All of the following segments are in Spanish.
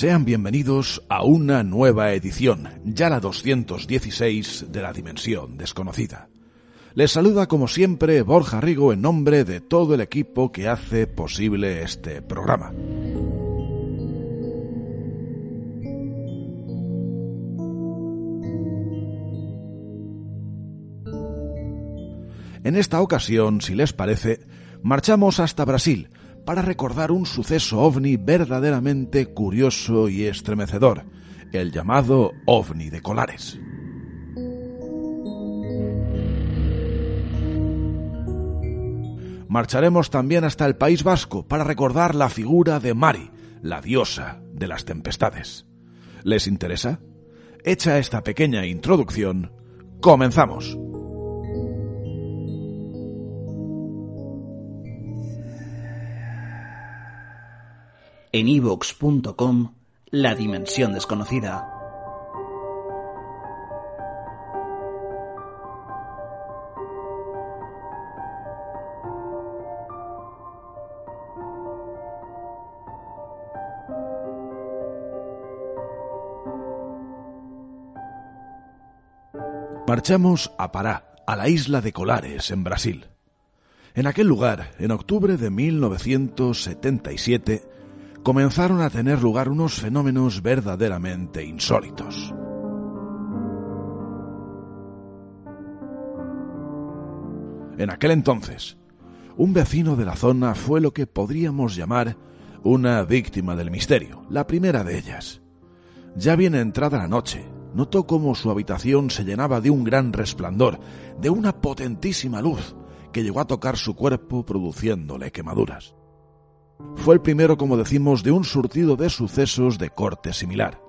Sean bienvenidos a una nueva edición, ya la 216 de la Dimensión Desconocida. Les saluda como siempre Borja Rigo en nombre de todo el equipo que hace posible este programa. En esta ocasión, si les parece, marchamos hasta Brasil, para recordar un suceso ovni verdaderamente curioso y estremecedor, el llamado ovni de Colares. Marcharemos también hasta el País Vasco para recordar la figura de Mari, la diosa de las tempestades. ¿Les interesa? Hecha esta pequeña introducción, comenzamos. En ivox.com La Dimensión Desconocida. Marchamos a Pará, a la isla de Colares, en Brasil. En aquel lugar, en octubre de 1977, comenzaron a tener lugar unos fenómenos verdaderamente insólitos. En aquel entonces, un vecino de la zona fue lo que podríamos llamar una víctima del misterio, la primera de ellas. Ya bien entrada la noche, notó cómo su habitación se llenaba de un gran resplandor, de una potentísima luz que llegó a tocar su cuerpo produciéndole quemaduras. Fue el primero, como decimos, de un surtido de sucesos de corte similar.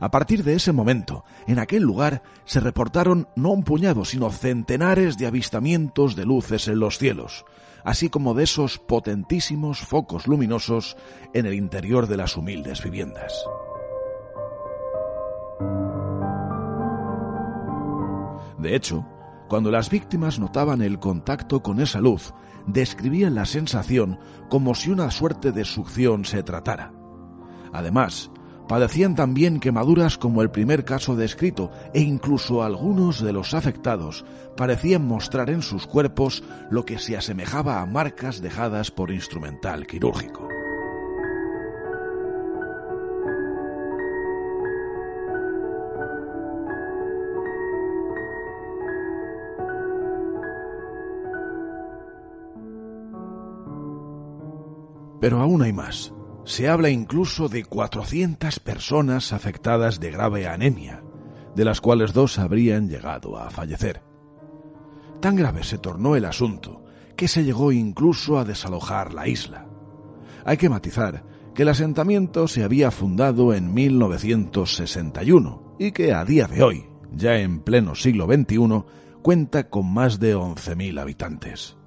A partir de ese momento, en aquel lugar se reportaron no un puñado, sino centenares de avistamientos de luces en los cielos, así como de esos potentísimos focos luminosos en el interior de las humildes viviendas. De hecho, cuando las víctimas notaban el contacto con esa luz, describían la sensación como si una suerte de succión se tratara. Además, padecían también quemaduras como el primer caso descrito e incluso algunos de los afectados parecían mostrar en sus cuerpos lo que se asemejaba a marcas dejadas por instrumental quirúrgico. Pero aún hay más. Se habla incluso de 400 personas afectadas de grave anemia, de las cuales dos habrían llegado a fallecer. Tan grave se tornó el asunto que se llegó incluso a desalojar la isla. Hay que matizar que el asentamiento se había fundado en 1961 y que a día de hoy, ya en pleno siglo XXI, cuenta con más de 11.000 habitantes.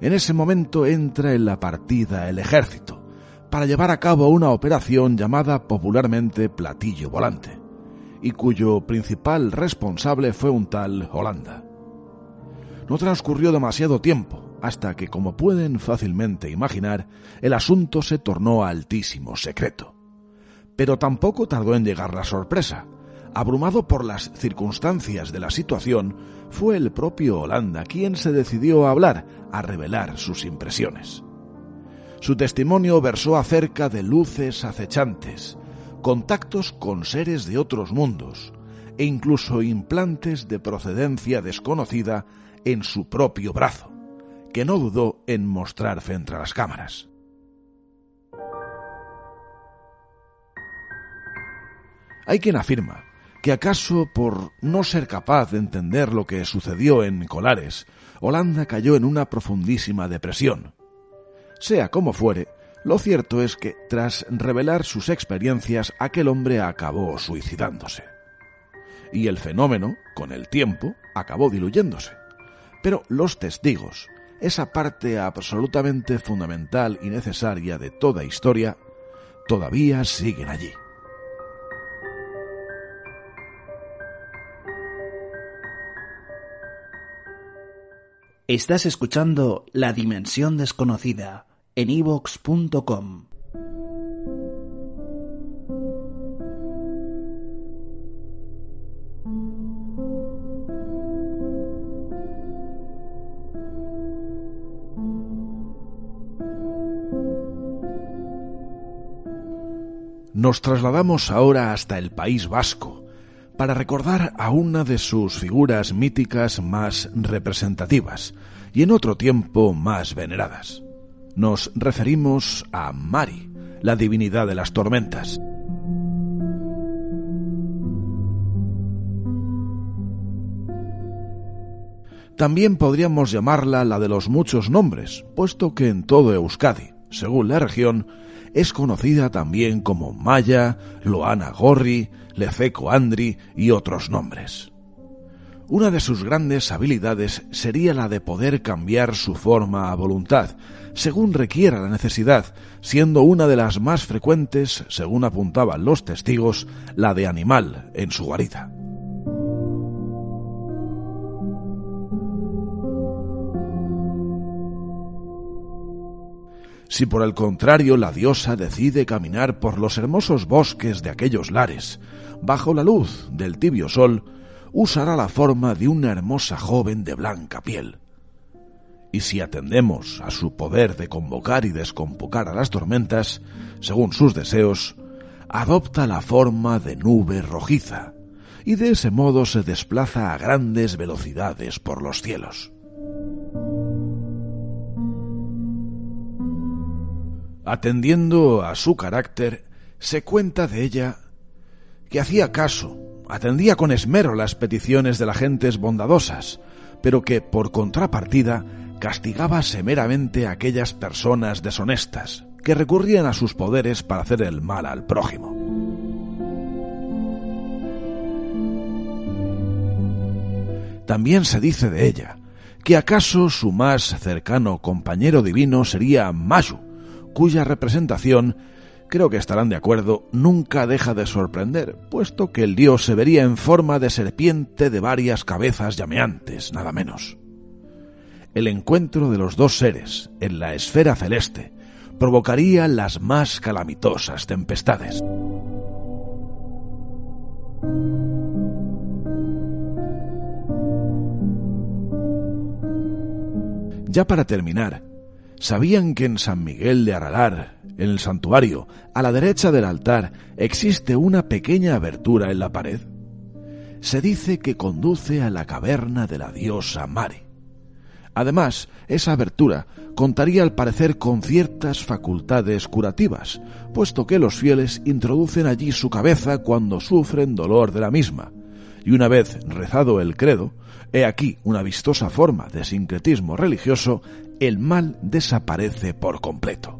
En ese momento entra en la partida el ejército para llevar a cabo una operación llamada popularmente Platillo Volante, y cuyo principal responsable fue un tal Holanda. No transcurrió demasiado tiempo hasta que, como pueden fácilmente imaginar, el asunto se tornó altísimo secreto. Pero tampoco tardó en llegar la sorpresa, Abrumado por las circunstancias de la situación, fue el propio Holanda quien se decidió a hablar, a revelar sus impresiones. Su testimonio versó acerca de luces acechantes, contactos con seres de otros mundos e incluso implantes de procedencia desconocida en su propio brazo, que no dudó en mostrar frente a las cámaras. Hay quien afirma que acaso por no ser capaz de entender lo que sucedió en Colares, Holanda cayó en una profundísima depresión. Sea como fuere, lo cierto es que, tras revelar sus experiencias, aquel hombre acabó suicidándose. Y el fenómeno, con el tiempo, acabó diluyéndose. Pero los testigos, esa parte absolutamente fundamental y necesaria de toda historia, todavía siguen allí. Estás escuchando La Dimensión Desconocida en ivox.com. Nos trasladamos ahora hasta el País Vasco para recordar a una de sus figuras míticas más representativas y en otro tiempo más veneradas. Nos referimos a Mari, la divinidad de las tormentas. También podríamos llamarla la de los muchos nombres, puesto que en todo Euskadi, según la región, es conocida también como Maya, Loana Gorri, Lefeco Andri y otros nombres. Una de sus grandes habilidades sería la de poder cambiar su forma a voluntad, según requiera la necesidad, siendo una de las más frecuentes, según apuntaban los testigos, la de animal en su guarida. Si por el contrario la diosa decide caminar por los hermosos bosques de aquellos lares, bajo la luz del tibio sol, usará la forma de una hermosa joven de blanca piel. Y si atendemos a su poder de convocar y desconvocar a las tormentas, según sus deseos, adopta la forma de nube rojiza, y de ese modo se desplaza a grandes velocidades por los cielos. Atendiendo a su carácter, se cuenta de ella que hacía caso, atendía con esmero las peticiones de las gentes bondadosas, pero que, por contrapartida, castigaba severamente a aquellas personas deshonestas que recurrían a sus poderes para hacer el mal al prójimo. También se dice de ella que acaso su más cercano compañero divino sería Mayu, cuya representación, creo que estarán de acuerdo, nunca deja de sorprender, puesto que el dios se vería en forma de serpiente de varias cabezas llameantes, nada menos. El encuentro de los dos seres en la esfera celeste provocaría las más calamitosas tempestades. Ya para terminar, ¿Sabían que en San Miguel de Aralar, en el santuario, a la derecha del altar, existe una pequeña abertura en la pared? Se dice que conduce a la caverna de la diosa Mare. Además, esa abertura contaría al parecer con ciertas facultades curativas, puesto que los fieles introducen allí su cabeza cuando sufren dolor de la misma, y una vez rezado el credo, he aquí una vistosa forma de sincretismo religioso el mal desaparece por completo.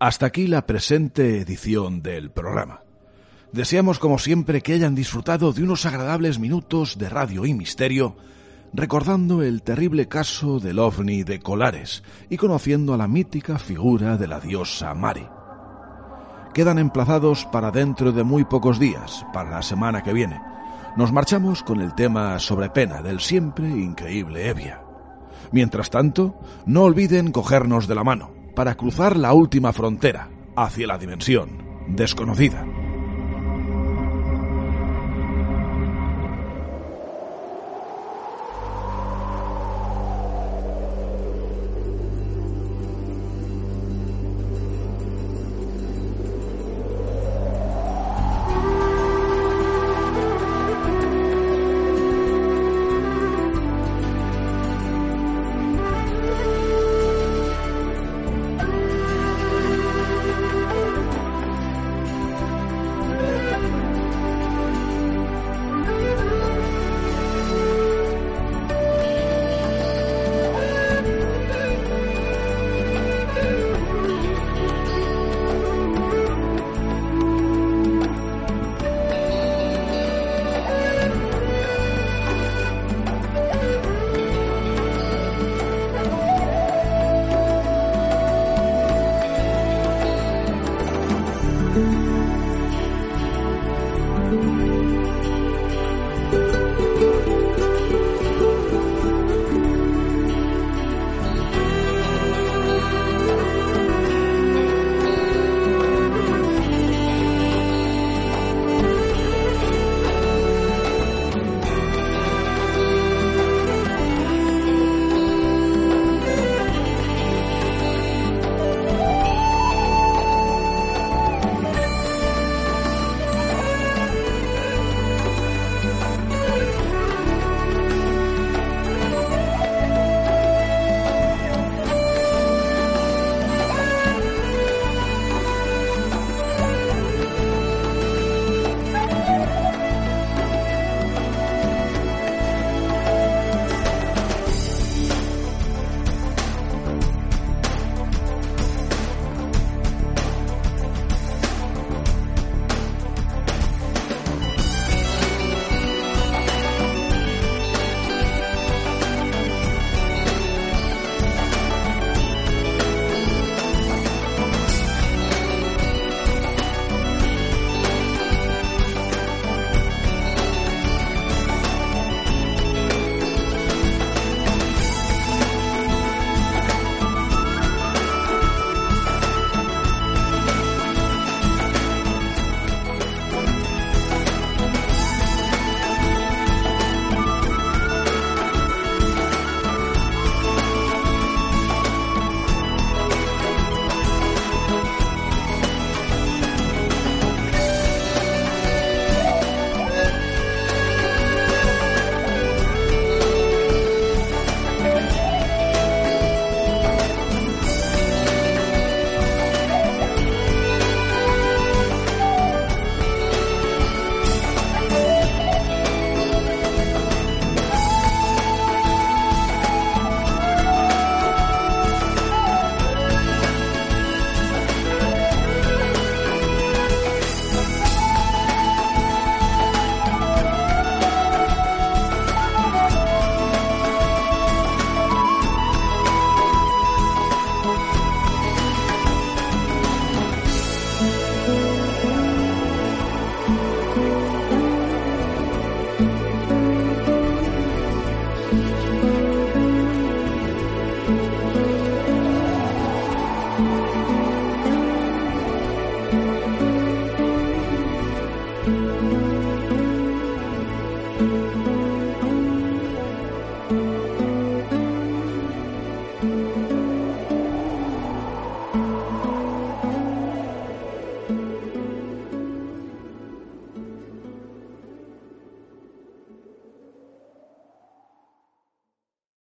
Hasta aquí la presente edición del programa. Deseamos como siempre que hayan disfrutado de unos agradables minutos de radio y misterio, recordando el terrible caso del ovni de Colares y conociendo a la mítica figura de la diosa Mari. quedan emplazados para dentro de muy pocos días, para la semana que viene. Nos marchamos con el tema sobre pena del siempre increíble Evia. Mientras tanto, no olviden cogernos de la mano para cruzar la última frontera hacia la dimensión desconocida.